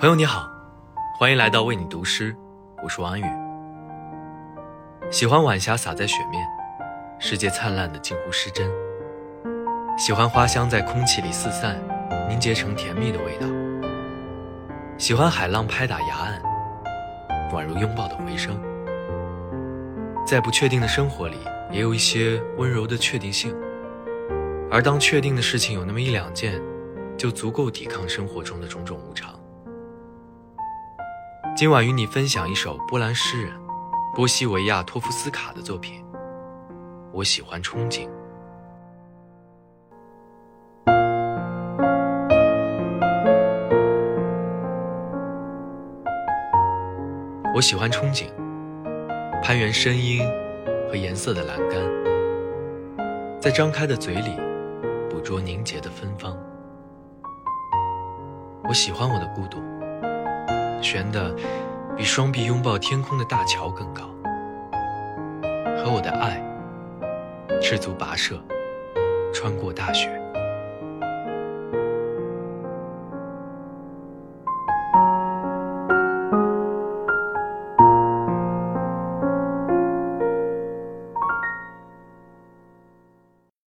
朋友你好，欢迎来到为你读诗，我是王安宇。喜欢晚霞洒在雪面，世界灿烂的近乎失真。喜欢花香在空气里四散，凝结成甜蜜的味道。喜欢海浪拍打崖岸，宛如拥抱的回声。在不确定的生活里，也有一些温柔的确定性。而当确定的事情有那么一两件，就足够抵抗生活中的种种无常。今晚与你分享一首波兰诗人波西维亚托夫斯卡的作品。我喜欢憧憬。我喜欢憧憬，攀援声音和颜色的栏杆，在张开的嘴里捕捉凝结的芬芳。我喜欢我的孤独。悬的比双臂拥抱天空的大桥更高，和我的爱赤足跋涉，穿过大雪。